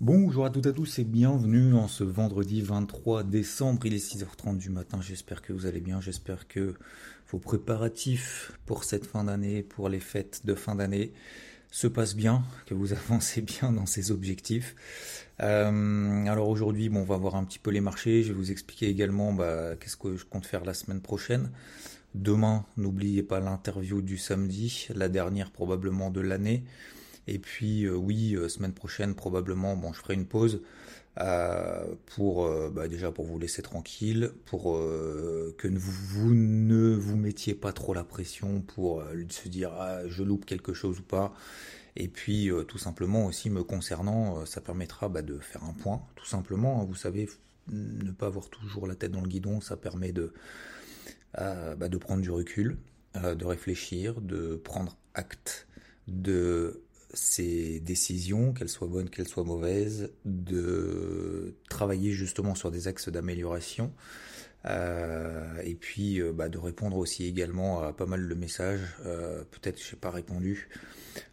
Bonjour à toutes et à tous et bienvenue en ce vendredi 23 décembre. Il est 6h30 du matin. J'espère que vous allez bien. J'espère que vos préparatifs pour cette fin d'année, pour les fêtes de fin d'année, se passent bien, que vous avancez bien dans ces objectifs. Euh, alors aujourd'hui, bon, on va voir un petit peu les marchés. Je vais vous expliquer également bah, qu'est-ce que je compte faire la semaine prochaine. Demain, n'oubliez pas l'interview du samedi, la dernière probablement de l'année. Et puis euh, oui, euh, semaine prochaine probablement, bon, je ferai une pause euh, pour bah, déjà pour vous laisser tranquille, pour que vous, ne vous mettiez pas trop la pression pour se dire ah, je loupe quelque chose ou pas. Et puis tout simplement aussi me concernant, ça permettra bah, de faire un point, tout simplement. Hein. vous savez, ne pas avoir toujours la tête dans le guidon, ça permet de bah, de prendre du recul, de réfléchir, de prendre acte de ces décisions, qu'elles soient bonnes, qu'elles soient mauvaises, de travailler justement sur des axes d'amélioration. Euh, et puis euh, bah, de répondre aussi également à pas mal de messages, euh, peut-être je n'ai pas répondu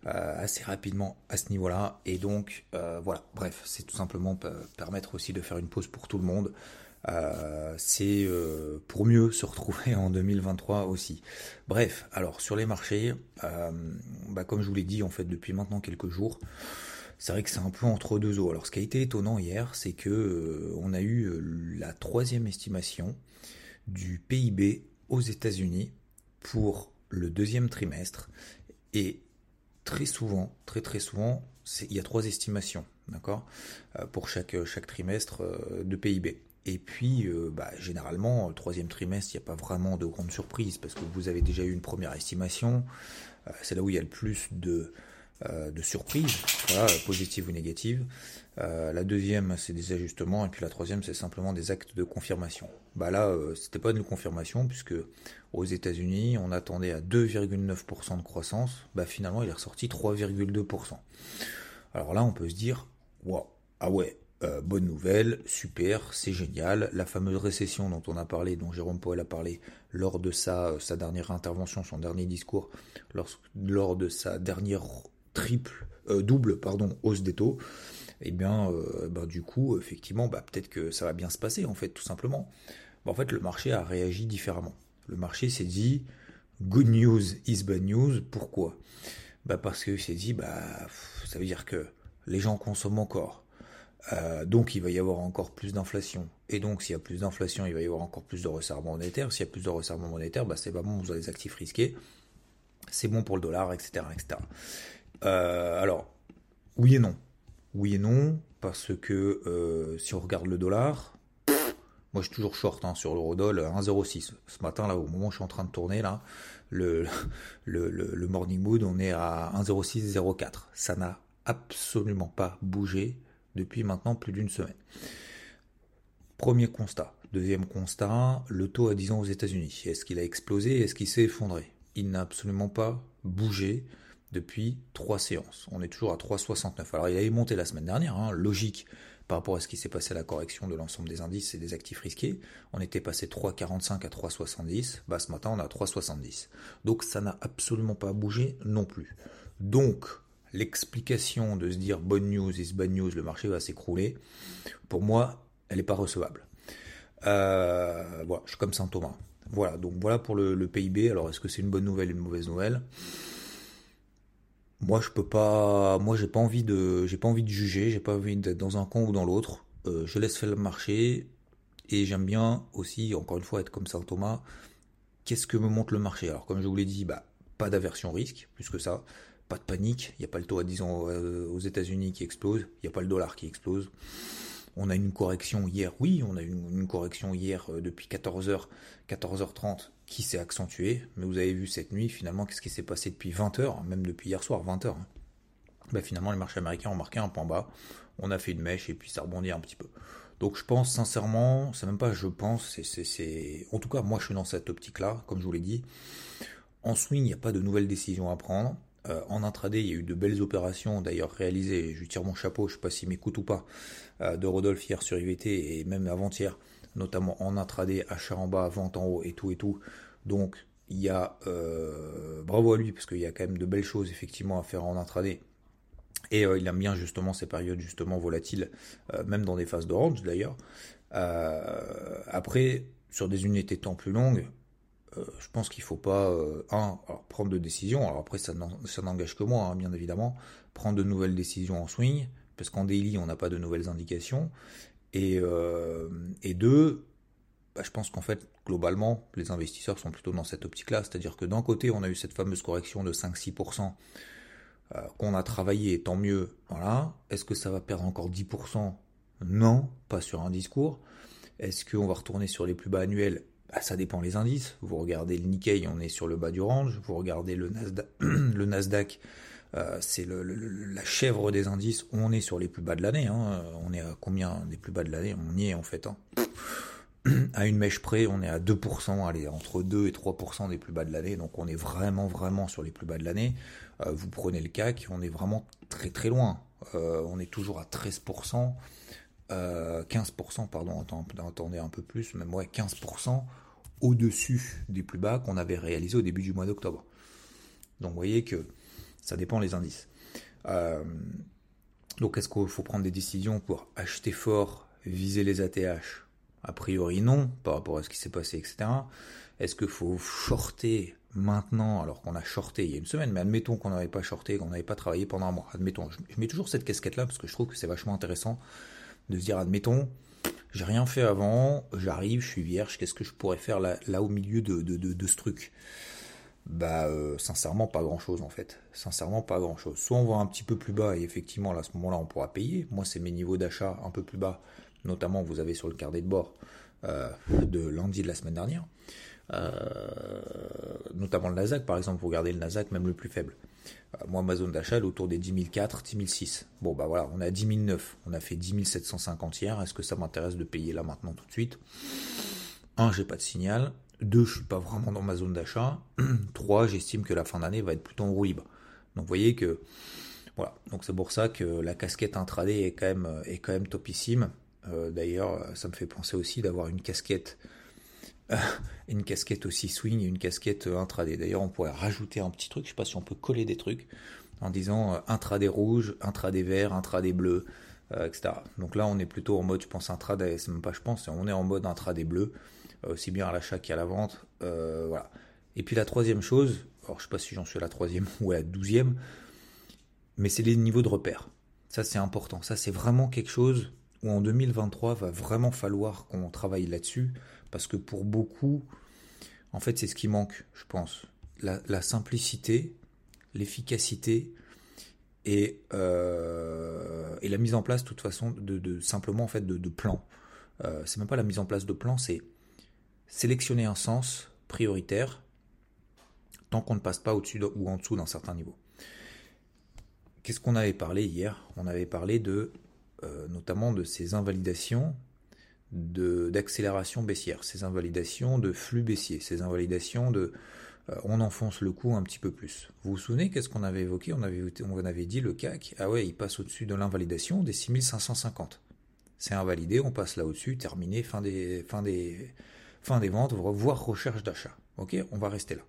assez rapidement à ce niveau-là. Et donc voilà, bref, c'est tout simplement permettre aussi de faire une pause pour tout le monde. Euh, c'est euh, pour mieux se retrouver en 2023 aussi. Bref, alors sur les marchés, euh, bah, comme je vous l'ai dit en fait depuis maintenant quelques jours, c'est vrai que c'est un peu entre deux eaux. Alors ce qui a été étonnant hier, c'est que on a eu la troisième estimation du PIB aux États-Unis pour le deuxième trimestre et très souvent, très très souvent, il y a trois estimations, d'accord, pour chaque, chaque trimestre de PIB. Et puis, euh, bah, généralement, le troisième trimestre, il n'y a pas vraiment de grandes surprises parce que vous avez déjà eu une première estimation. Euh, c'est là où il y a le plus de, euh, surprises, positives ou négatives. la deuxième, c'est des ajustements. Et puis la troisième, c'est simplement des actes de confirmation. Bah là, c'était pas une confirmation puisque aux États-Unis, on attendait à 2,9% de croissance. Bah finalement, il est ressorti 3,2%. Alors là, on peut se dire, waouh, ah ouais, euh, bonne nouvelle, super, c'est génial. La fameuse récession dont on a parlé, dont Jérôme Poel a parlé lors de sa, euh, dernière intervention, son dernier discours, lors, de sa dernière triple, euh, double pardon, hausse des taux, eh bien, bah, du coup, effectivement, bah, peut-être que ça va bien se passer, en fait, tout simplement. Bah, en fait, le marché a réagi différemment. Le marché s'est dit, good news is bad news. Pourquoi? Bah, Parce qu'il s'est dit, bah, ça veut dire que les gens consomment encore euh, donc il va y avoir encore plus d'inflation. Et donc s'il y a plus d'inflation, il va y avoir encore plus de resserrement monétaire. S'il y a plus de resserrement monétaire, bah, c'est pas bon pour les actifs risqués. C'est bon pour le dollar, etc. etc. Euh, alors, oui et non. Oui et non, parce que euh, si on regarde le dollar, moi je suis toujours short hein, sur l'eurodoll 1,06. Ce matin, là, au moment où je suis en train de tourner, là, le, le, le morning mood, on est à 1,0604. Ça n'a absolument pas bougé depuis maintenant plus d'une semaine. Premier constat. Deuxième constat, le taux à 10 ans aux États-Unis. Est-ce qu'il a explosé? Est-ce qu'il s'est effondré? Il n'a absolument pas bougé depuis trois séances. On est toujours à 3,69. Alors il avait monté la semaine dernière, hein, logique par rapport à ce qui s'est passé à la correction de l'ensemble des indices et des actifs risqués. On était passé 3,45 à 3,70. Bah, ce matin, on est à 3,70. Donc ça n'a absolument pas bougé non plus. Donc l'explication de se dire bonne news is bad news, le marché va s'écrouler, pour moi, elle n'est pas recevable. Euh, voilà, je suis comme Saint Thomas. Voilà, donc voilà pour le, PIB. Alors, est-ce que c'est une bonne nouvelle, ou une mauvaise nouvelle? Moi, je peux pas. Moi, j'ai pas envie de. J'ai pas envie de juger. J'ai pas envie d'être dans un camp ou dans l'autre. Euh, je laisse faire le marché et j'aime bien aussi, encore une fois, être comme Saint Thomas. Qu'est-ce que me montre le marché? Alors, comme je vous l'ai dit, bah, pas d'aversion risque, plus que ça pas de panique, il n'y a pas le taux à 10 ans euh, aux États-Unis qui explose, il n'y a pas le dollar qui explose. On a une correction hier, oui, on a une, une correction hier euh, depuis 14h, 14h30 qui s'est accentuée, mais vous avez vu cette nuit finalement qu'est-ce qui s'est passé depuis 20h, même depuis hier soir, 20h. Hein. Bah, finalement les marchés américains ont marqué un point bas, on a fait une mèche et puis ça rebondit un petit peu. Donc je pense sincèrement, c'est même pas je pense, c'est, en tout cas moi je suis dans cette optique-là, comme je vous l'ai dit. En swing, il n'y a pas de nouvelles décisions à prendre. Euh, en intraday, il y a eu de belles opérations d'ailleurs réalisées, je tire mon chapeau, je ne sais pas s'il m'écoute ou pas, euh, de Rodolphe hier sur IVT et même avant-hier, notamment en intraday, achat en bas, vente en haut et tout et tout. Donc il y a euh, bravo à lui parce qu'il y a quand même de belles choses effectivement à faire en intraday. Et il aime bien justement ces périodes justement volatiles, même dans des phases d'orange d'ailleurs. après, sur des unités de temps plus longues, je pense qu'il faut pas un prendre de décisions. Alors après, ça n'engage que moi, hein, bien évidemment. Prendre de nouvelles décisions en swing, parce qu'en daily, on n'a pas de nouvelles indications. Et, et deux, bah, je pense qu'en fait, globalement, les investisseurs sont plutôt dans cette optique-là. C'est-à-dire que d'un côté, on a eu cette fameuse correction de 5-6% euh, qu'on a travaillé, tant mieux. Voilà. Est-ce que ça va perdre encore 10% Non, pas sur un discours. Est-ce qu'on va retourner sur les plus bas annuels? Bah, Ça dépend les indices. Vous regardez le Nikkei, on est sur le bas du range. Vous regardez le Nasdaq, euh, c'est la chèvre des indices. On est sur les plus bas de l'année. Hein. On est à combien des plus bas de l'année? On y est en fait. Hein à une mèche près, on est à 2%, allez, entre 2 et 3% des plus bas de l'année, donc on est vraiment, vraiment sur les plus bas de l'année. Euh, vous prenez le CAC, on est vraiment très, très loin. Euh, on est toujours à 13%, 15%, euh, pardon, attendez un peu plus, même ouais, 15% au-dessus des plus bas qu'on avait réalisé au début du mois d'octobre. Donc vous voyez que ça dépend les indices. donc est-ce qu'il faut prendre des décisions pour acheter fort, viser les ATH a priori non, par rapport à ce qui s'est passé, etc. Est-ce qu'il faut shorter maintenant, alors qu'on a shorté il y a une semaine, mais admettons qu'on n'avait pas shorté, qu'on n'avait pas travaillé pendant un mois. Admettons, je, mets toujours cette casquette-là parce que je trouve que c'est vachement intéressant de se dire, admettons, j'ai rien fait avant, j'arrive, je suis vierge, qu'est-ce que je pourrais faire là, là au milieu de, de, ce truc? Bah, euh, sincèrement, pas grand-chose en fait. Sincèrement, pas grand-chose. Soit on va un petit peu plus bas et effectivement, à ce moment-là, on pourra payer. Moi, c'est mes niveaux d'achat un peu plus bas notamment vous avez sur le carnet de bord euh, de lundi de la semaine dernière, euh, notamment le Nasdaq par exemple, vous regardez le Nasdaq même le plus faible. Euh, moi ma zone d'achat est autour des 10 004, 10 006. Bon bah voilà, on à 10 009, on a fait 10 750 hier, est-ce que ça m'intéresse de payer là maintenant tout de suite? Un, j'ai pas de signal. Deux, je suis pas vraiment dans ma zone d'achat. Trois, j'estime que la fin d'année va être plutôt en roue. Donc vous voyez que voilà, donc c'est pour ça que la casquette intraday est quand même est quand même topissime. Euh, d'ailleurs, ça me fait penser aussi d'avoir une casquette, une casquette aussi swing et une casquette euh, intraday. D'ailleurs, on pourrait rajouter un petit truc. Je sais pas si on peut coller des trucs en disant euh, intraday rouge, intraday vert, intraday bleu, etc. Donc là, on est plutôt en mode, je pense, intraday. C'est même pas, je pense, on est en mode intraday bleu, aussi bien à l'achat qu'à la vente. voilà. Et puis la troisième chose, alors je sais pas si j'en suis à la troisième ou à la douzième, mais c'est les niveaux de repère. Ça, c'est important. Ça, c'est vraiment quelque chose où en 2023 va vraiment falloir qu'on travaille là-dessus, parce que pour beaucoup, en fait, c'est ce qui manque, je pense. La, simplicité, l'efficacité et, euh, et, la mise en place, de toute façon, de, simplement en fait de, de plans. Euh, c'est même pas la mise en place de plans, c'est sélectionner un sens prioritaire tant qu'on ne passe pas au-dessus ou en dessous d'un certain niveau. Qu'est-ce qu'on avait parlé hier? On avait parlé de euh, notamment de ces invalidations d'accélération baissière, ces invalidations de flux baissier, ces invalidations de euh, on enfonce le coup un petit peu plus. Vous vous souvenez qu'est-ce qu'on avait évoqué? On avait, avait dit le CAC, ah ouais, il passe au-dessus de l'invalidation des 6550. C'est invalidé, on passe là au-dessus, terminé, fin des, fin des, fin des ventes, voire recherche d'achat. Ok, on va rester là.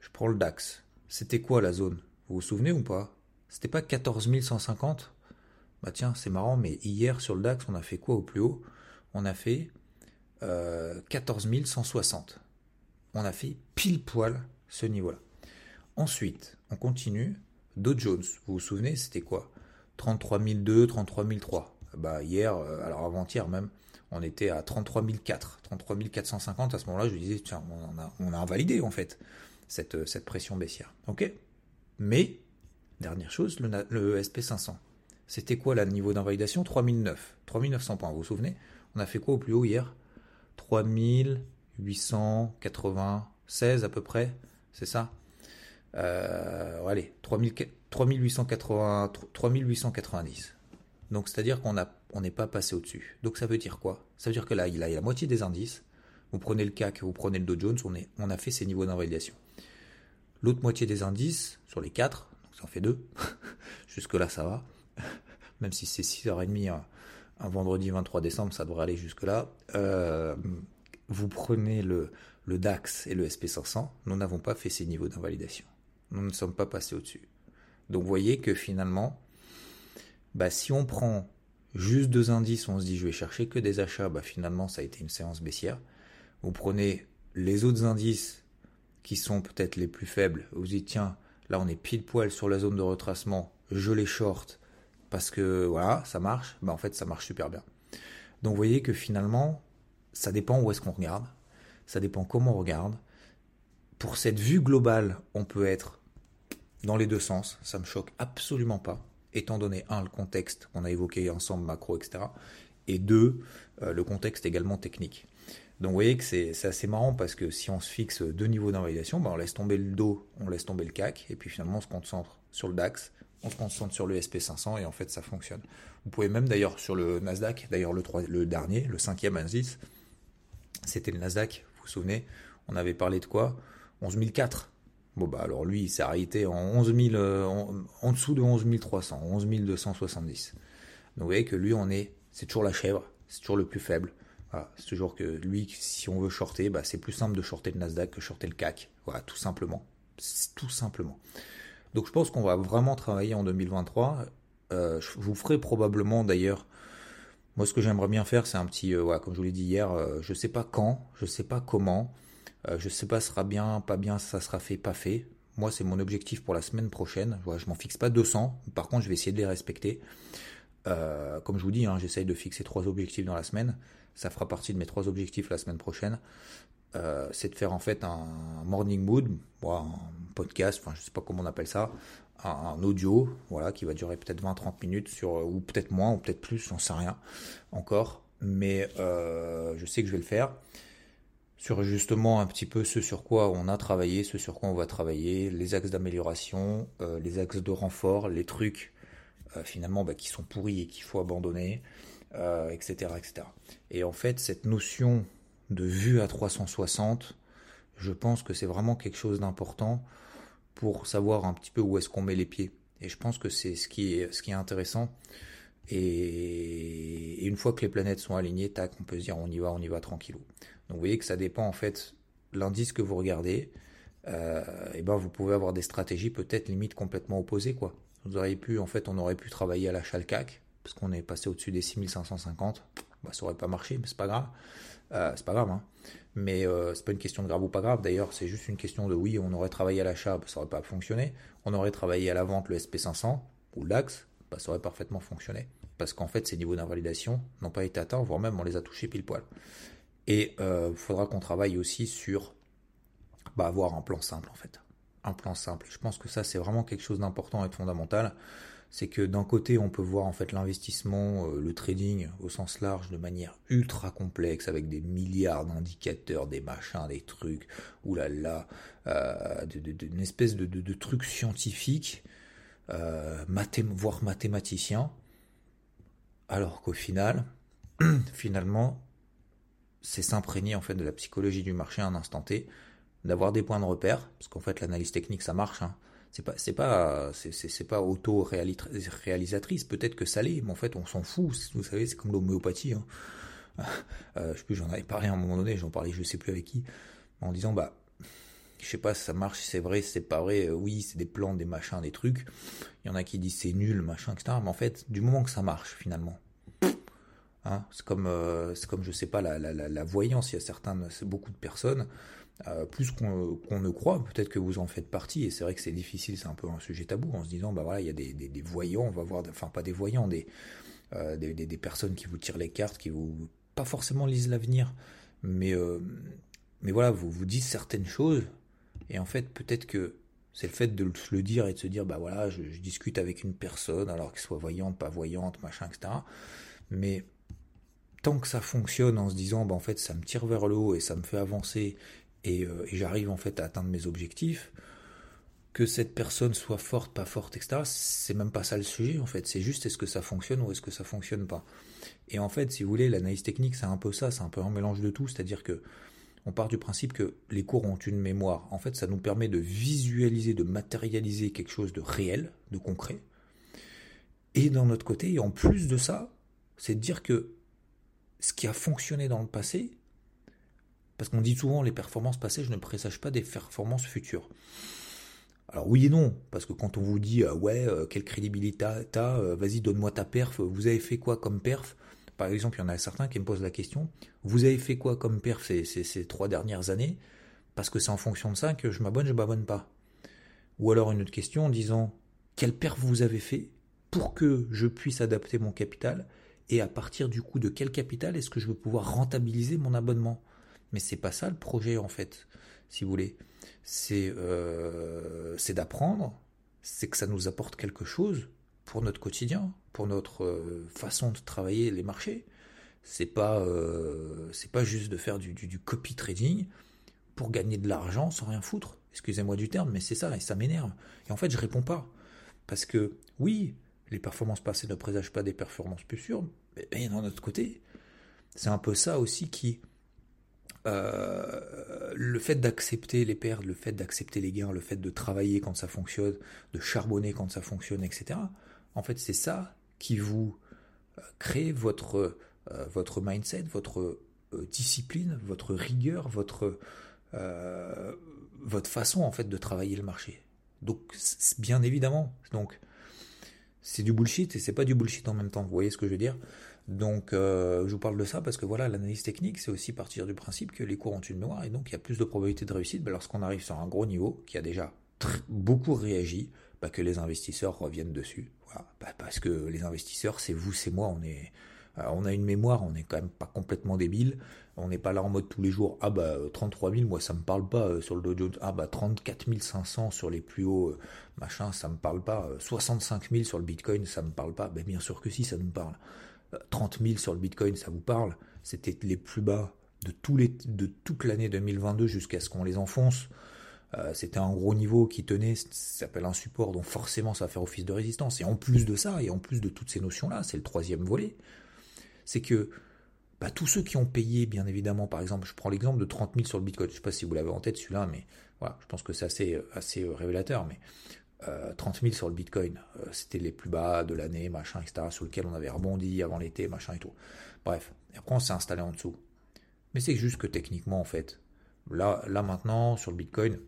Je prends le DAX. C'était quoi la zone? Vous vous souvenez ou pas? C'était pas 14 150 bah tiens, c'est marrant, mais hier sur le DAX, on a fait quoi au plus haut? On a fait euh, 14 160. On a fait pile poil ce niveau-là. Ensuite, on continue. Dow Jones, vous vous souvenez, c'était quoi? 33 002, 33 003. Bah hier, euh, alors avant-hier même, on était à 33 004, 33 450. À ce moment-là, je disais, tiens, on a, invalidé en fait cette, cette pression baissière. Ok? Mais, dernière chose, le, le SP500. C'était quoi le niveau d'invalidation? 3009. 3900 points, vous vous souvenez? On a fait quoi au plus haut hier? 3896 à peu près, c'est ça? Euh, Allez, 3880, 3890. Donc c'est-à-dire qu'on on n'est pas passé au-dessus. Donc ça veut dire quoi? Ça veut dire que là, il a la moitié des indices. Vous prenez le CAC, vous prenez le Dow Jones, on, on a fait ces niveaux d'invalidation. L'autre moitié des indices, sur les 4, donc ça en fait 2, jusque-là ça va, même si c'est 6h30 un, un, vendredi 23 décembre, ça devrait aller jusque-là. Euh, vous prenez le, le DAX et le SP500, nous n'avons pas fait ces niveaux d'invalidation. Nous ne sommes pas passés au-dessus. Donc vous voyez que finalement, bah, si on prend juste deux indices, on se dit je vais chercher que des achats, bah, finalement ça a été une séance baissière. Vous prenez les autres indices qui sont peut-être les plus faibles, vous dites tiens, là on est pile poil sur la zone de retracement, je les short parce que voilà, ça marche, bah en fait ça marche super bien. Donc vous voyez que finalement, ça dépend où est-ce qu'on regarde, ça dépend comment on regarde. Pour cette vue globale, on peut être dans les deux sens, ça me choque absolument pas, étant donné un le contexte qu'on a évoqué ensemble macro etc. Et deux euh, le contexte également technique. Donc vous voyez que c'est assez marrant parce que si on se fixe deux niveaux d'invalidation, ben on laisse tomber le dos, on laisse tomber le CAC, et puis finalement on se concentre sur le DAX, on se concentre sur le SP500 et en fait ça fonctionne. Vous pouvez même d'ailleurs sur le Nasdaq, d'ailleurs le, dernier, le cinquième indice, c'était le Nasdaq, vous vous souvenez, on avait parlé de quoi? 11004. Bon bah alors lui il s'est arrêté en 11 euh, en, dessous de 11 300, 11 270. Donc vous voyez que lui on est, c'est toujours la chèvre, c'est toujours le plus faible c'est toujours que lui, si on veut shorter, bah, c'est plus simple de shorter le Nasdaq que shorter le CAC. Voilà, tout simplement. Tout simplement. Donc je pense qu'on va vraiment travailler en 2023. Euh, je vous ferai probablement d'ailleurs. Moi, ce que j'aimerais bien faire, c'est un petit, euh, comme je vous l'ai dit hier, euh, je sais pas quand, je sais pas comment, je sais pas sera bien, pas bien, ça sera fait, pas fait. Moi, c'est mon objectif pour la semaine prochaine. Je je m'en fixe pas 200. Par contre, je vais essayer de les respecter. comme je vous dis, hein, j'essaye de fixer trois objectifs dans la semaine ça fera partie de mes trois objectifs la semaine prochaine. Euh, c'est de faire en fait un morning mood, un podcast, enfin je sais pas comment on appelle ça, un, audio, voilà, qui va durer peut-être 20-30 minutes sur, ou peut-être moins, ou peut-être plus, j'en sais rien encore, mais euh, je sais que je vais le faire sur justement un petit peu ce sur quoi on a travaillé, ce sur quoi on va travailler, les axes d'amélioration, euh, les axes de renfort, les trucs finalement bah, qui sont pourris et qu'il faut abandonner, etc., euh, etc. Et en fait, cette notion de vue à 360, je pense que c'est vraiment quelque chose d'important pour savoir un petit peu où est-ce qu'on met les pieds. Et je pense que c'est ce qui est, intéressant. Et, une fois que les planètes sont alignées, tac, on peut se dire on y va, on y va tranquillou. Donc vous voyez que ça dépend en fait l'indice que vous regardez. Euh, et ben vous pouvez avoir des stratégies peut-être limite complètement opposées quoi. Vous auriez pu en fait on aurait pu travailler à la CAC parce qu'on est passé au-dessus des 6550. Bah, ça aurait pas marché, mais c'est pas grave. Euh, c'est pas grave, hein. Mais euh, c'est pas une question de grave ou pas grave. D'ailleurs, c'est juste une question de oui, on aurait travaillé à l'achat, bah, ça aurait pas fonctionné. On aurait travaillé à la vente le SP500 ou le DAX, bah, ça aurait parfaitement fonctionné. Parce qu'en fait, ces niveaux d'invalidation n'ont pas été atteints, voire même on les a touchés pile poil. Et il euh, faudra qu'on travaille aussi sur bah, avoir un plan simple en fait. Un plan simple. Je pense que ça, c'est vraiment quelque chose d'important et de fondamental c'est que d'un côté on peut voir en fait l'investissement, euh, le trading au sens large de manière ultra complexe avec des milliards d'indicateurs, des machins, des trucs, oulala, euh, une espèce de, de, truc scientifique, euh, voire mathématicien, alors qu'au final, finalement, c'est s'imprégner en fait de la psychologie du marché à un instant T, d'avoir des points de repère, parce qu'en fait l'analyse technique ça marche, hein, c'est pas c'est pas c'est pas auto réalisatrice peut-être que ça l'est mais en fait on s'en fout vous savez c'est comme l'homéopathie hein. euh, je sais plus j'en avais parlé à un moment donné j'en parlais je sais plus avec qui en disant bah je sais pas si ça marche c'est vrai c'est pas vrai euh, oui c'est des plans des machins des trucs il y en a qui disent c'est nul machin etc mais en fait du moment que ça marche finalement hein, c'est comme euh, c'est comme je sais pas la, la, la, voyance il y a certains beaucoup de personnes euh, plus qu'on ne croit, peut-être que vous en faites partie, et c'est vrai que c'est difficile, c'est un peu un sujet tabou, en se disant, bah voilà, il y a des, voyants, on va voir, enfin pas des voyants, euh, des, des, personnes qui vous tirent les cartes, qui vous, pas forcément lisent l'avenir, mais, euh, mais voilà, vous vous dites certaines choses, et en fait, peut-être que c'est le fait de le dire et de se dire, bah voilà, je, je discute avec une personne, alors qu'elle soit voyante, pas voyante, machin, etc. Mais tant que ça fonctionne en se disant, bah en fait, ça me tire vers le haut et ça me fait avancer euh, et, j'arrive en fait à atteindre mes objectifs, que cette personne soit forte, pas forte, etc., c'est même pas ça le sujet en fait. C'est juste est-ce que ça fonctionne ou est-ce que ça fonctionne pas. Et en fait, si vous voulez, l'analyse technique, c'est un peu ça, c'est un peu un mélange de tout, c'est-à-dire que on part du principe que les cours ont une mémoire. En fait, ça nous permet de visualiser, de matérialiser quelque chose de réel, de concret. Et d'un autre côté, en plus de ça, c'est de dire que ce qui a fonctionné dans le passé, parce qu'on dit souvent les performances passées, je ne présage pas des performances futures. Alors oui et non, parce que quand on vous dit euh, ouais, euh, quelle crédibilité t'as, euh, vas-y donne-moi ta perf, vous avez fait quoi comme perf? Par exemple, il y en a certains qui me posent la question, vous avez fait quoi comme perf ces, trois dernières années? Parce que c'est en fonction de ça que je m'abonne, je m'abonne pas. Ou alors une autre question en disant, quelle perf vous avez fait pour que je puisse adapter mon capital? Et à partir du coup de quel capital est-ce que je veux pouvoir rentabiliser mon abonnement? Mais c'est pas ça le projet en fait, si vous voulez c'est euh, d'apprendre, c'est que ça nous apporte quelque chose pour notre quotidien, pour notre euh, façon de travailler les marchés. C'est pas euh, c'est pas juste de faire du, copy trading pour gagner de l'argent sans rien foutre. Excusez-moi du terme, mais c'est ça et ça m'énerve. Et en fait, je réponds pas parce que oui, les performances passées ne présagent pas des performances plus sûres, mais d'un autre côté, c'est un peu ça aussi qui euh, le fait d'accepter les pertes, le fait d'accepter les gains, le fait de travailler quand ça fonctionne, de charbonner quand ça fonctionne, etc. En fait, c'est ça qui vous euh, crée votre, euh, votre mindset, votre discipline, votre rigueur, votre, votre façon en fait de travailler le marché. Donc, bien évidemment, donc c'est du bullshit et c'est pas du bullshit en même temps. Vous voyez ce que je veux dire? Donc, euh, je vous parle de ça parce que voilà, l'analyse technique, c'est aussi partir du principe que les cours ont une mémoire et donc il y a plus de probabilité de réussite ben, lorsqu'on arrive sur un gros niveau qui a déjà beaucoup réagi, bah, que les investisseurs reviennent dessus. Bah, parce que les investisseurs, c'est vous, c'est moi, on est, euh, on a une mémoire, on n'est quand même pas complètement débile. On n'est pas là en mode tous les jours. Ah bah 33 000, moi ça me parle pas euh, sur le Dow Jones. Ah bah 34 500 sur les plus hauts machin, ça me parle pas. 65 000 sur le Bitcoin, ça me parle pas. Ben bien sûr que si, ça nous parle. 30 000 sur le Bitcoin, ça vous parle C'était les plus bas de, toute l'année 2022 jusqu'à ce qu'on les enfonce. Euh, c'était un gros niveau qui tenait, ça s'appelle un support, donc forcément ça va faire office de résistance. Et en plus de ça, et en plus de toutes ces notions-là, c'est le troisième volet, c'est que bah, tous ceux qui ont payé, bien évidemment, par exemple, je prends l'exemple de 30 000 sur le Bitcoin, je ne sais pas si vous l'avez en tête celui-là, mais voilà, je pense que c'est assez, assez euh, révélateur, mais 30 euh, 000 sur le Bitcoin. Euh, c'était les plus bas de l'année, machin, etc., sur lequel on avait rebondi avant l'été, machin et tout. Bref. Après, on s'est installé en dessous. Mais c'est juste que techniquement, en fait, là, là maintenant, sur le Bitcoin,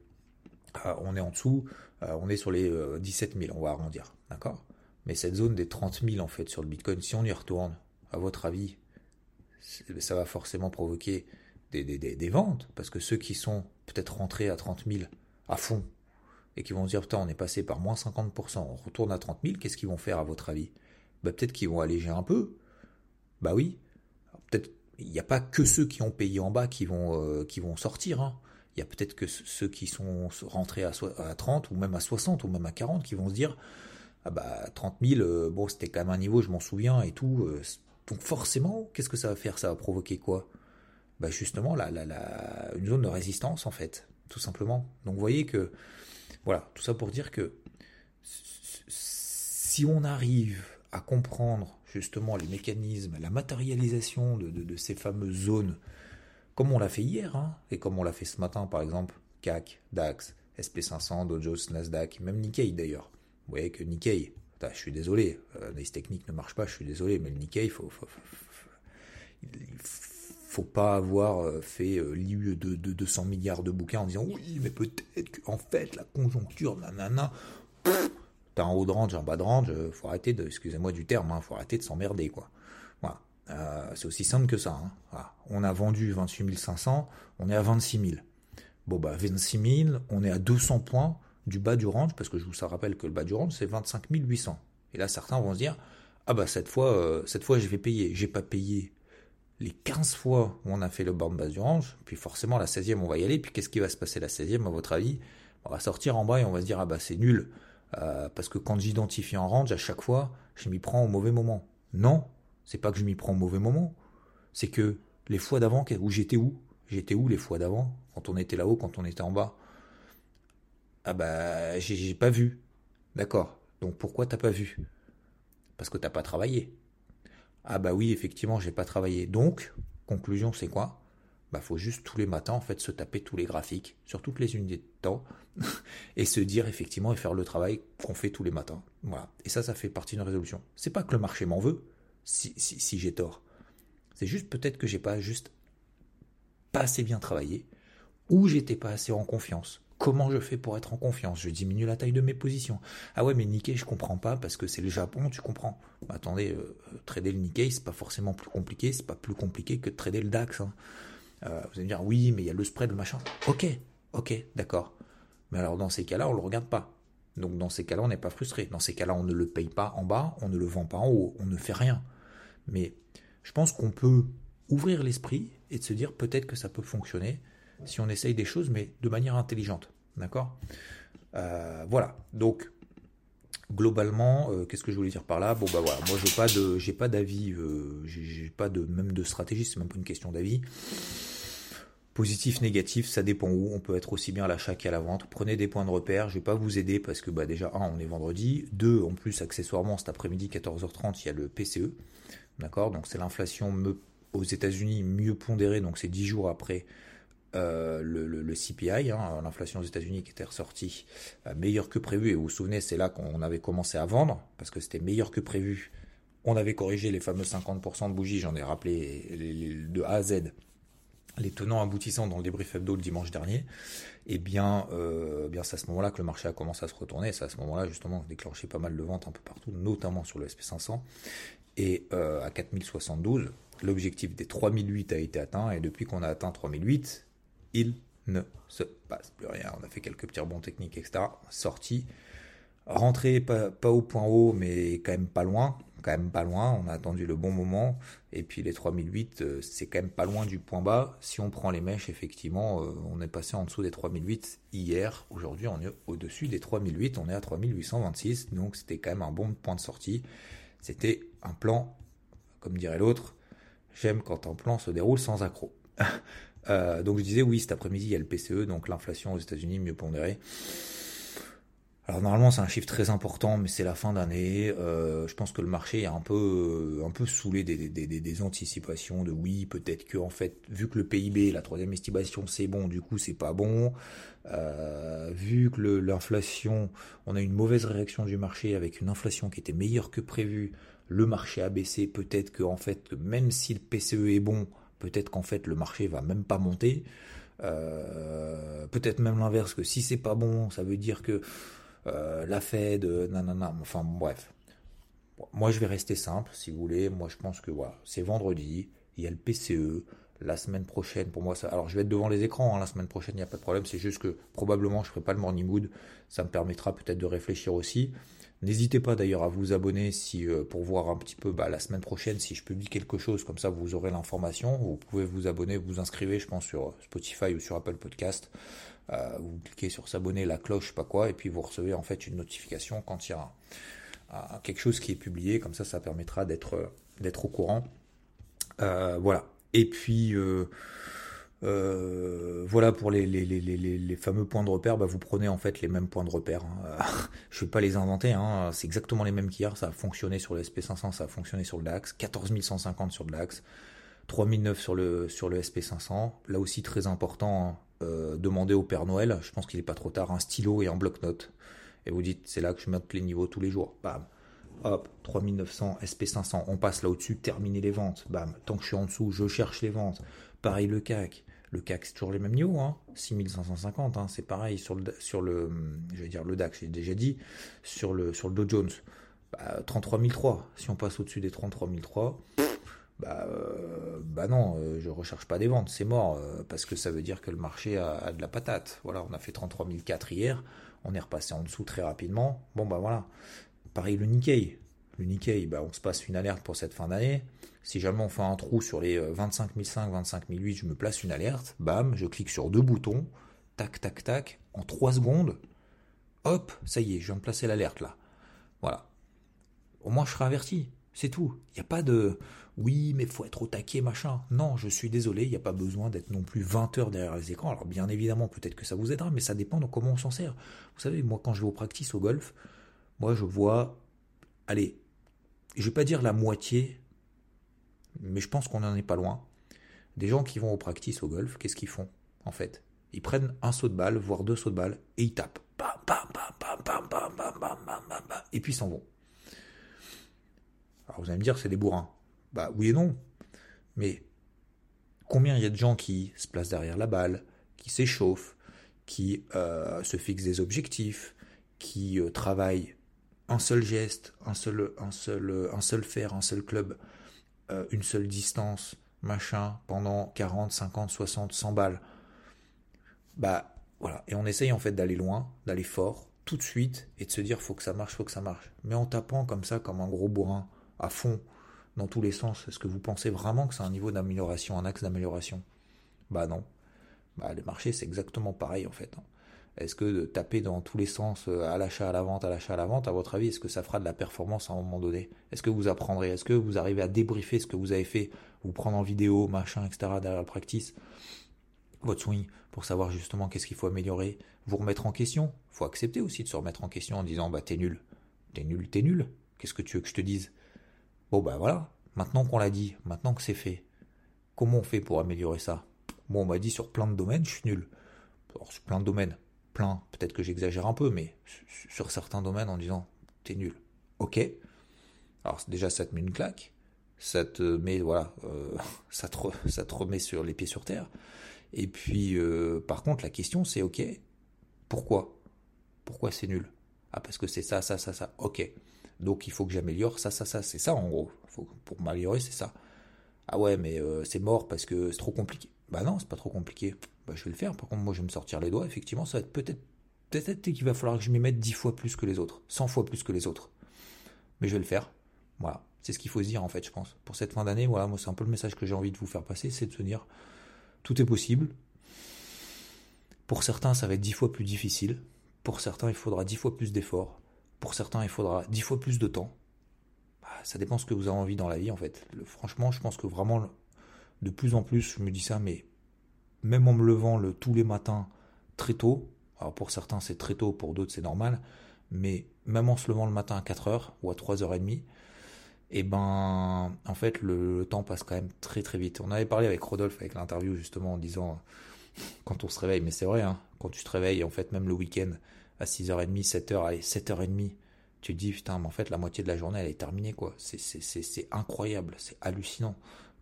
euh, on est en dessous, on est sur les 17 000, on va arrondir. D'accord? Mais cette zone des 30 000, en fait, sur le Bitcoin, si on y retourne, à votre avis, ça va forcément provoquer des, des ventes, parce que ceux qui sont peut-être rentrés à 30 000 à fond, et qui vont se dire putain on est passé par moins 50%, on retourne à 30 000, qu'est-ce qu'ils vont faire à votre avis? Bah, Peut-être qu'ils vont alléger un peu. Bah oui. Peut-être il n'y a pas que ceux qui ont payé en bas qui vont, euh, qui vont sortir. Hein. Il y a peut-être que ceux qui sont rentrés à, à, 30 ou même à 60 ou même à 40 qui vont se dire ah bah 30 000, euh, bon c'était quand même un niveau, je m'en souviens et tout. Euh, donc forcément, qu'est-ce que ça va faire? Ça va provoquer quoi? Bah justement la, la, la, une zone de résistance en fait, tout simplement. Donc vous voyez que voilà, tout ça pour dire que si on arrive à comprendre justement les mécanismes, la matérialisation de, ces fameuses zones, comme on l'a fait hier, hein, et comme on l'a fait ce matin par exemple, CAC, DAX, SP500, Dow Jones, Nasdaq, même Nikkei d'ailleurs. Vous voyez que Nikkei, je suis désolé, l'analyse technique ne marche pas, je suis désolé, mais le Nikkei, il faut pas avoir euh, fait euh, lu de, de, 200 milliards de bouquins en disant oui, mais peut-être qu'en fait, la conjoncture, nanana, t'as un haut de range, un bas de range, euh, faut arrêter de, excusez-moi du terme, hein, faut arrêter de s'emmerder, quoi. Voilà. c'est aussi simple que ça. Hein. On a vendu 28 500, on est à 26 000. Bon, bah, 26 000, on est à 200 points du bas du range, parce que je vous rappelle que le bas du range, c'est 25 800. Et là, certains vont se dire, ah bah, cette fois, cette fois, je vais payer. J'ai pas payé les 15 fois où on a fait le borne base du range, puis forcément la 16e on va y aller, puis qu'est-ce qui va se passer la 16e à votre avis? On va sortir en bas et on va se dire ah bah c'est nul, euh, parce que quand j'identifie en range, à chaque fois, je m'y prends au mauvais moment. Non, c'est pas que je m'y prends au mauvais moment, c'est que les fois d'avant, où j'étais où? J'étais où les fois d'avant? Quand on était là-haut, quand on était en bas? Ah bah j'ai pas vu. D'accord. Donc pourquoi t'as pas vu? Parce que t'as pas travaillé. Ah bah oui, effectivement, j'ai pas travaillé. Donc, conclusion, c'est quoi? Bah faut juste tous les matins en fait se taper tous les graphiques sur toutes les unités de temps et se dire effectivement et faire le travail qu'on fait tous les matins. Voilà. Et ça, ça fait partie d'une résolution. C'est pas que le marché m'en veut si, si, j'ai tort. C'est juste peut-être que j'ai pas juste pas assez bien travaillé ou j'étais pas assez en confiance Comment je fais pour être en confiance? Je diminue la taille de mes positions. Ah ouais, mais Nikkei, je comprends pas parce que c'est le Japon, tu comprends. Attendez, euh, trader le Nikkei, c'est pas forcément plus compliqué, c'est pas plus compliqué que de trader le DAX. Hein. Euh, vous allez me dire, oui, mais il y a le spread, le machin. Ok, ok, d'accord. Mais alors dans ces cas-là, on le regarde pas. Donc dans ces cas-là, on n'est pas frustré. Dans ces cas-là, on ne le paye pas en bas, on ne le vend pas en haut, on ne fait rien. Mais je pense qu'on peut ouvrir l'esprit et de se dire peut-être que ça peut fonctionner si on essaye des choses, mais de manière intelligente. D'accord? Euh, Voilà. Donc, globalement, euh, qu'est-ce que je voulais dire par là? Bon, bah voilà, moi, je pas j'ai pas d'avis, euh, j'ai pas de, même de stratégie, c'est même pas une question d'avis. Positif, négatif, ça dépend où. On peut être aussi bien à l'achat qu'à la vente. Prenez des points de repère. Je vais pas vous aider parce que bah déjà, un, on est vendredi. Deux, en plus, accessoirement, cet après-midi, 14h30, il y a le PCE. D'accord? Donc c'est l'inflation aux États-Unis mieux pondérée. Donc c'est 10 jours après euh, le, CPI, hein, l'inflation aux États-Unis qui était ressortie euh, meilleure que prévu. Et vous vous souvenez, c'est là qu'on avait commencé à vendre parce que c'était meilleur que prévu. On avait corrigé les fameux 50% de bougies, j'en ai rappelé de A à Z les tenants aboutissants dans le débrief hebdo le dimanche dernier, et eh bien, euh, bien c'est à ce moment-là que le marché a commencé à se retourner. C'est à ce moment-là justement déclenché pas mal de ventes un peu partout, notamment sur le SP500 et euh, à 4072. L'objectif des 3008 a été atteint et depuis qu'on a atteint 3008, il ne se passe plus rien. On a fait quelques petits rebonds techniques, etc. Sorti, rentré pas, pas au point haut, mais quand même pas loin quand même pas loin, on a attendu le bon moment, et puis les 3008, euh, c'est quand même pas loin du point bas. Si on prend les mèches, effectivement, euh, on est passé en dessous des 3008 hier, aujourd'hui on est au-dessus des 3008, on est à 3826, donc c'était quand même un bon point de sortie. C'était un plan, comme dirait l'autre, j'aime quand un plan se déroule sans accroc. Euh, donc je disais oui, cet après-midi il y a le PCE, donc l'inflation aux États-Unis mieux pondérée. Alors normalement c'est un chiffre très important, mais c'est la fin d'année. Euh, je pense que le marché est un peu, un peu saoulé des, anticipations de oui, peut-être que en fait, vu que le PIB, la troisième estimation, c'est bon, du coup c'est pas bon. Euh, vu que l'inflation, on a une mauvaise réaction du marché avec une inflation qui était meilleure que prévu, le marché a baissé. Peut-être que en fait, même si le PCE est bon, peut-être qu'en fait le marché va même pas monter. Euh, peut-être même l'inverse, que si c'est pas bon, ça veut dire que euh, la Fed, euh, nanana, enfin bref. Moi je vais rester simple si vous voulez. Moi je pense que voilà, c'est vendredi, il y a le PCE. La semaine prochaine, pour moi, ça. Alors, je vais être devant les écrans hein, la semaine prochaine, il n'y a pas de problème. C'est juste que probablement, je ne ferai pas le morning mood. Ça me permettra peut-être de réfléchir aussi. N'hésitez pas d'ailleurs à vous abonner si, euh, pour voir un petit peu bah, la semaine prochaine si je publie quelque chose, comme ça vous aurez l'information. Vous pouvez vous abonner, vous inscrivez, je pense, sur Spotify ou sur Apple Podcast. Euh, vous cliquez sur s'abonner, la cloche, pas quoi, et puis vous recevez en fait une notification quand il y a quelque chose qui est publié, comme ça ça permettra d'être au courant. Euh, voilà. Et puis euh, voilà pour les, fameux points de repère, bah vous prenez en fait les mêmes points de repère. Hein. je vais pas les inventer, hein. c'est exactement les mêmes qu'hier, ça a fonctionné sur le SP500, ça a fonctionné sur le DAX, 14150 sur le DAX, 3009 sur le, sur le SP500, là aussi très important, euh, demandez au Père Noël, je pense qu'il n'est pas trop tard, un stylo et un bloc-notes. Et vous dites, c'est là que je mets les niveaux tous les jours. Bam. Hop, 3900, SP500, on passe là au-dessus, terminer les ventes. Bam. Tant que je suis en dessous, je cherche les ventes. Pareil le CAC. Le CAC, c'est toujours les mêmes niveaux, hein. 6550, hein. c'est pareil sur le, sur le, je vais dire le DAX, j'ai déjà dit, sur le, sur le Dow Jones. Bah, 33003, si on passe au-dessus des 33003, bah, euh, bah non, euh, je recherche pas des ventes, c'est mort, euh, parce que ça veut dire que le marché a, de la patate. Voilà, on a fait 33004 hier, on est repassé en dessous très rapidement. Bon bah voilà. Pareil le Nikkei. Le Nikkei, bah, on se passe une alerte pour cette fin d'année. Si jamais on fait un trou sur les 25 005, 25 008, je me place une alerte. Bam, je clique sur deux boutons. Tac, tac, tac. En 3 secondes, hop, ça y est, je viens de placer l'alerte là. Voilà. Au moins, je serai averti. C'est tout. Il n'y a pas de oui, mais faut être au taquet, machin. Non, je suis désolé, il n'y a pas besoin d'être non plus 20 heures derrière les écrans. Alors, bien évidemment, peut-être que ça vous aidera, mais ça dépend de comment on s'en sert. Vous savez, moi, quand je vais au practice au golf, moi, je vois, allez, je vais pas dire la moitié, mais je pense qu'on n'en est pas loin. Des gens qui vont au practice au golf, qu'est-ce qu'ils font, en fait Ils prennent un saut de balle, voire deux sauts de balle, et ils tapent. Et puis ils s'en vont. Alors vous allez me dire, c'est des bourrins. Bah oui et non. Mais combien il y a de gens qui se placent derrière la balle, qui s'échauffent, qui euh, se fixe des objectifs, qui euh, travaille un seul geste, un seul, un seul, un seul un seul club, euh, une seule distance, machin, pendant 40, 50, 60, 100 balles. Bah voilà, et on essaye en fait d'aller loin, d'aller fort, tout de suite, et de se dire faut que ça marche, faut que ça marche. Mais en tapant comme ça, comme un gros bourrin, à fond, dans tous les sens, est-ce que vous pensez vraiment que c'est un niveau d'amélioration, un axe d'amélioration? Bah non. Bah, le marché, c'est exactement pareil en fait. Est-ce que de taper dans tous les sens, euh, à l'achat, à la vente, à l'achat, à la vente, à votre avis, est-ce que ça fera de la performance à un moment donné? Est-ce que vous apprendrez? Est-ce que vous arrivez à débriefer ce que vous avez fait, vous prendre en vidéo, machin, etc. derrière le practice, votre swing, pour savoir justement qu'est-ce qu'il faut améliorer, vous remettre en question? Faut accepter aussi de se remettre en question en disant bah t'es nul, t'es nul, t'es nul. Qu'est-ce que tu veux que je te dise? Bon bah voilà, maintenant qu'on l'a dit, maintenant que c'est fait, comment on fait pour améliorer ça? Bon, on m'a dit sur plein de domaines, je suis nul. sur plein de domaines, peut-être que j'exagère un peu, mais sur certains domaines en disant t'es nul. Ok. Alors déjà ça te met une claque, ça te met voilà, euh, ça, te ça te remet sur les pieds sur terre. Et puis euh, par contre la question c'est ok, pourquoi? Pourquoi c'est nul? Ah parce que c'est ça, ça, ça, ça. Ok. Donc il faut que j'améliore ça, ça, ça. C'est ça en gros. pour m'améliorer c'est ça. Ah ouais mais euh, c'est mort parce que c'est trop compliqué. Bah non, c'est pas trop compliqué. Bah, je vais le faire. Par contre, moi, je vais me sortir les doigts. Effectivement, ça va être peut-être peut-être qu'il va falloir que je m'y mette dix fois plus que les autres, 100 fois plus que les autres. Mais je vais le faire. Voilà. C'est ce qu'il faut dire, en fait, je pense. Pour cette fin d'année, voilà, moi, c'est un peu le message que j'ai envie de vous faire passer, c'est de se dire, tout est possible. Pour certains, ça va être dix fois plus difficile. Pour certains, il faudra dix fois plus d'efforts. Pour certains, il faudra dix fois plus de temps. Bah, ça dépend ce que vous avez envie dans la vie, en fait. franchement, je pense que vraiment, de plus en plus, je me dis ça, mais même en me levant le, tous les matins très tôt, alors pour certains c'est très tôt, pour d'autres c'est normal, mais même en se levant le matin à 4h ou à 3h30, et eh ben en fait le, temps passe quand même très très vite. On avait parlé avec Rodolphe avec l'interview justement en disant quand on se réveille, mais c'est vrai, hein, quand tu te réveilles en fait même le week-end à 6h30, 7h, allez 7h30, tu te dis putain mais en fait la moitié de la journée elle est terminée quoi. C'est incroyable, c'est hallucinant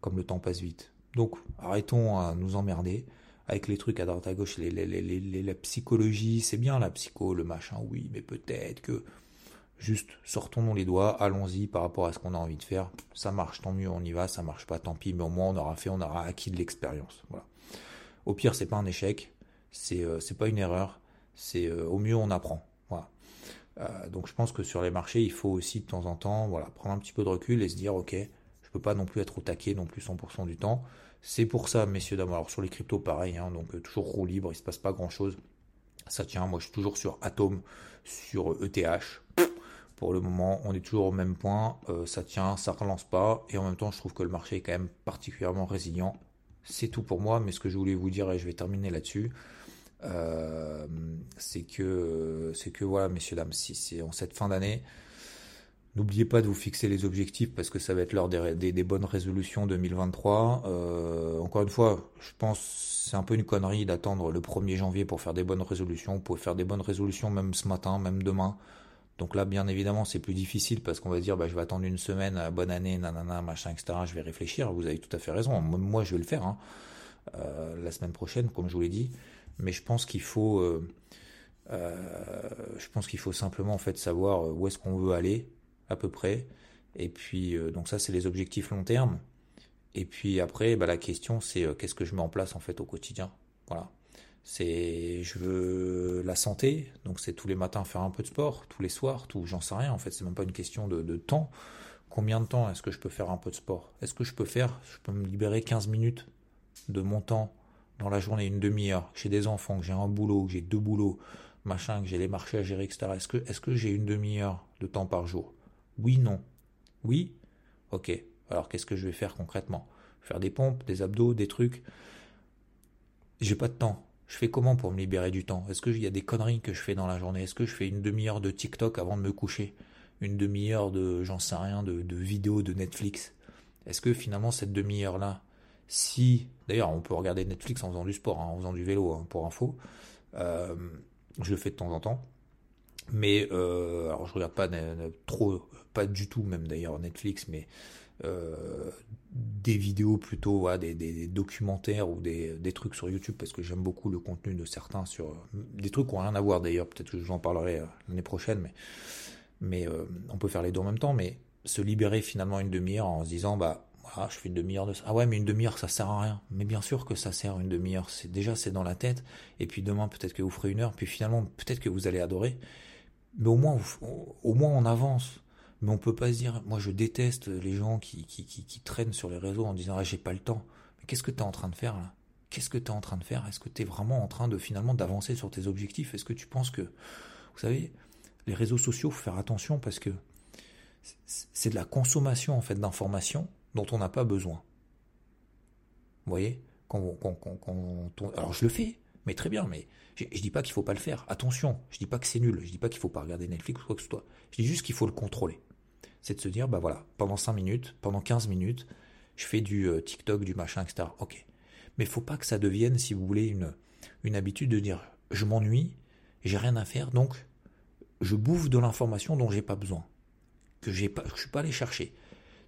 comme le temps passe vite. Donc arrêtons à nous emmerder avec les trucs à droite à gauche, les, les, la psychologie, c'est bien la psycho, le machin, oui, mais peut-être que juste sortons-nous les doigts, allons-y par rapport à ce qu'on a envie de faire. Ça marche, tant mieux, on y va, ça marche pas, tant pis, mais au moins on aura fait, on aura acquis de l'expérience. Voilà. Au pire, c'est pas un échec, c'est euh, pas une erreur, c'est euh, au mieux on apprend. Euh, donc je pense que sur les marchés, il faut aussi de temps en temps, voilà, prendre un petit peu de recul et se dire, ok, pas non plus être au taquet non plus 100% du temps. C'est pour ça, messieurs, dames. Alors sur les cryptos, pareil, hein, donc euh, toujours roue libre, il se passe pas grand chose. Ça tient, moi je suis toujours sur Atom, sur ETH. Euh, pour le moment, on est toujours au même point. Euh, ça tient, ça relance pas. Et en même temps, je trouve que le marché est quand même particulièrement résilient. C'est tout pour moi, mais ce que je voulais vous dire, et je vais terminer là-dessus, c'est que, c'est que voilà, messieurs, dames, si c'est en cette fin d'année, N'oubliez pas de vous fixer les objectifs parce que ça va être l'heure des, bonnes résolutions 2023. Euh, encore une fois, je pense c'est un peu une connerie d'attendre le 1er janvier pour faire des bonnes résolutions. Vous pouvez faire des bonnes résolutions même ce matin, même demain. Donc là, bien évidemment, c'est plus difficile parce qu'on va dire, bah, je vais attendre une semaine, euh, bonne année, nanana, machin, etc. Je vais réfléchir. Vous avez tout à fait raison. Moi, je vais le faire hein. euh, la semaine prochaine, comme je vous l'ai dit. Mais je pense qu'il faut, je pense qu'il faut simplement en fait savoir où est-ce qu'on veut aller à peu près. Et puis, euh, donc ça, c'est les objectifs long terme. Et puis après, bah, la question, c'est euh, qu'est-ce que je mets en place en fait au quotidien? Voilà. C'est, je veux la santé, donc c'est tous les matins faire un peu de sport, tous les soirs, tout, j'en sais rien. En fait, c'est même pas une question de, temps. Combien de temps est-ce que je peux faire un peu de sport? Est-ce que je peux faire, je peux me libérer 15 minutes de mon temps dans la journée, une demi-heure, j'ai des enfants, que j'ai un boulot, que j'ai deux boulots, machin, que j'ai les marchés à gérer, etc. Que, est-ce que j'ai une demi-heure de temps par jour? Oui, non. Oui Ok. Alors qu'est-ce que je vais faire concrètement? Faire des pompes, des abdos, des trucs? J'ai pas de temps. Je fais comment pour me libérer du temps? Est-ce qu'il y a des conneries que je fais dans la journée? Est-ce que je fais une demi-heure de TikTok avant de me coucher? Une demi-heure de, j'en sais rien, de, vidéos de Netflix? Est-ce que finalement cette demi-heure-là, si, d'ailleurs on peut regarder Netflix en faisant du sport, hein, en faisant du vélo, hein, pour info, euh, je le fais de temps en temps, mais euh, alors je regarde pas trop, pas du tout même d'ailleurs Netflix, mais euh, des vidéos plutôt, des, documentaires ou des, trucs sur YouTube parce que j'aime beaucoup le contenu de certains sur des trucs qui n'ont rien à voir d'ailleurs. Peut-être que j'en parlerai l'année prochaine, mais mais on peut faire les deux en même temps. Mais se libérer finalement une demi-heure en se disant bah ah, je fais une demi-heure de ça. Ah ouais, mais une demi-heure, ça sert à rien. Mais bien sûr que ça sert une demi-heure. C'est déjà c'est dans la tête. Et puis demain, peut-être que vous ferez une heure. Puis finalement, peut-être que vous allez adorer. Mais au moins, au moins, on avance. Mais on peut pas se dire, moi, je déteste les gens qui, qui, qui, traînent sur les réseaux en disant, ah, j'ai pas le temps. Mais qu'est-ce que tu es en train de faire là? Qu'est-ce que tu es en train de faire? Est-ce que tu es vraiment en train de finalement d'avancer sur tes objectifs? Est-ce que tu penses que, vous savez, les réseaux sociaux, faut faire attention parce que c'est de la consommation en fait d'informations dont on n'a pas besoin. Vous voyez? Quand, Alors je le fais, mais très bien, mais je, ne dis pas qu'il faut pas le faire. Attention, je dis pas que c'est nul, je dis pas qu'il faut pas regarder Netflix ou quoi que ce soit. Je dis juste qu'il faut le contrôler. C'est de se dire, bah voilà, pendant 5 minutes, pendant 15 minutes, je fais du euh, TikTok, du machin, etc. Ok. Mais il faut pas que ça devienne, si vous voulez, une, une habitude de dire, je m'ennuie, j'ai rien à faire, donc je bouffe de l'information dont j'ai pas besoin, que j'ai pas, je suis pas allé chercher.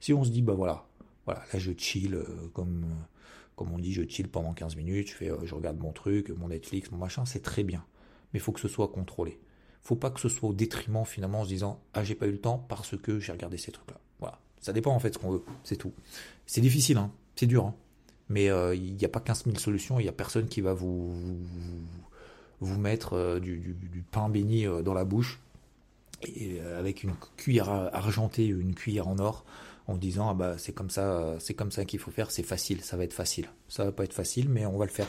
Si on se dit, bah voilà, voilà, là je chill, euh, comme, comme on dit, je chill pendant 15 minutes, je, fais, euh, je regarde mon truc, mon Netflix, mon machin, c'est très bien. Mais il faut que ce soit contrôlé. faut pas que ce soit au détriment finalement en se disant, ah j'ai pas eu le temps parce que j'ai regardé ces trucs-là. Voilà, ça dépend en fait ce qu'on veut, c'est tout. C'est difficile, hein, c'est dur, hein. mais euh, il n'y a pas 15 000 solutions, il n'y a personne qui va vous, vous, mettre du, du, pain béni dans la bouche et avec une cuillère argentée, une cuillère en or en disant ah bah c'est comme ça, c'est comme ça qu'il faut faire, c'est facile, ça va être facile. Ça va pas être facile, mais on va le faire.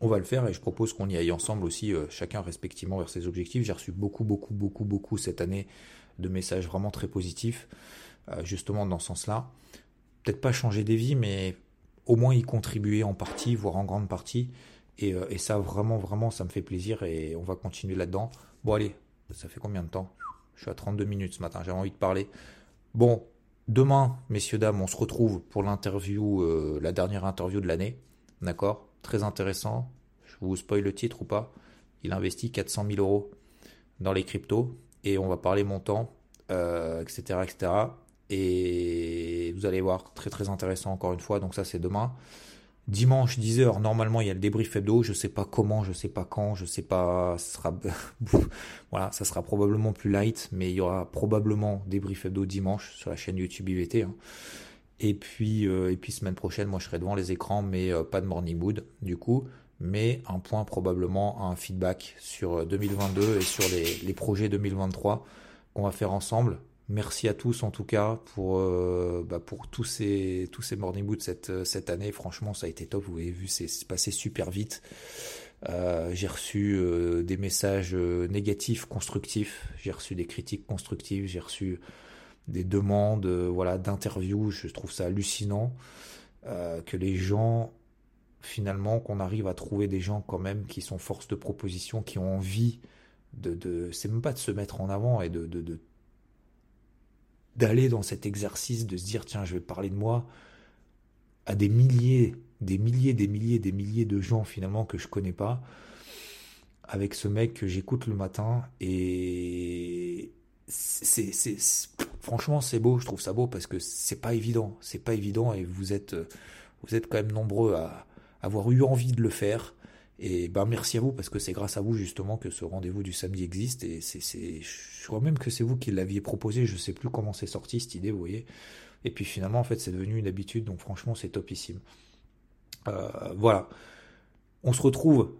On va le faire et je propose qu'on y aille ensemble aussi, euh, chacun respectivement vers ses objectifs. J'ai reçu beaucoup, beaucoup, beaucoup, beaucoup cette année de messages vraiment très positifs, euh, justement dans ce sens-là. Peut-être pas changer des vies, mais au moins y contribuer en partie, voire en grande partie. Et, euh, et ça, vraiment, vraiment, ça me fait plaisir et on va continuer là-dedans. Bon, allez, ça fait combien de temps? Je suis à 32 minutes ce matin, j'avais envie de parler. Bon, Demain, messieurs, dames, on se retrouve pour l'interview, euh, la dernière interview de l'année. D'accord? Très intéressant. Je vous spoil le titre ou pas? Il investit 400 000 euros dans les cryptos et on va parler montant, euh, etc., etc. Et vous allez voir, très très intéressant encore une fois. Donc ça, c'est demain. Dimanche 10h, normalement il y a le débrief hebdo, je sais pas comment, je sais pas quand, je sais pas, ça sera voilà, ça sera probablement plus light, mais il y aura probablement débrief hebdo dimanche sur la chaîne YouTube IVT. Hein. Et puis euh, et puis semaine prochaine, moi je serai devant les écrans, mais euh, pas de morning mood du coup, mais un point probablement un feedback sur 2022 euh, et sur les projets 2023 qu'on va faire ensemble. Merci à tous en tout cas pour, euh, bah, pour tous ces, tous ces morning boots cette, cette année. Franchement, ça a été top. Vous avez vu, c'est passé super vite. Euh, j'ai reçu euh, des messages négatifs, constructifs. J'ai reçu des critiques constructives. J'ai reçu des demandes, voilà, d'interviews. Je trouve ça hallucinant que les gens, finalement, qu'on arrive à trouver des gens quand même qui sont force de proposition, qui ont envie de, de c'est même pas de se mettre en avant et de d'aller dans cet exercice de se dire tiens je vais parler de moi à des milliers des milliers des milliers des milliers de gens finalement que je connais pas avec ce mec que j'écoute le matin et c'est franchement c'est beau. Je trouve ça beau parce que c'est pas évident. C'est pas évident et vous êtes vous êtes quand même nombreux à avoir eu envie de le faire et ben merci à vous parce que c'est grâce à vous justement que ce rendez-vous du samedi existe et c'est, je crois même que c'est vous qui l'aviez proposé. Je sais plus comment c'est sorti cette idée, vous voyez. Et puis finalement en fait c'est devenu une habitude donc franchement c'est topissime. Euh, voilà. On se retrouve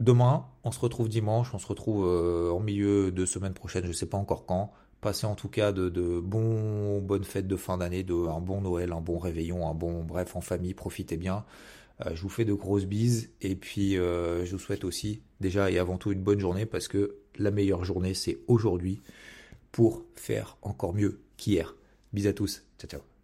demain, on se retrouve dimanche, on se retrouve euh, en milieu de semaine prochaine, je sais pas encore quand. Passez en tout cas de, bonnes fêtes de fin d'année, de un bon Noël, un bon réveillon, un bon bref en famille, profitez bien. Euh, je vous fais de grosses bises et puis euh, je vous souhaite aussi déjà et avant tout une bonne journée parce que la meilleure journée c'est aujourd'hui pour faire encore mieux qu'hier. Bis à tous, ciao ciao.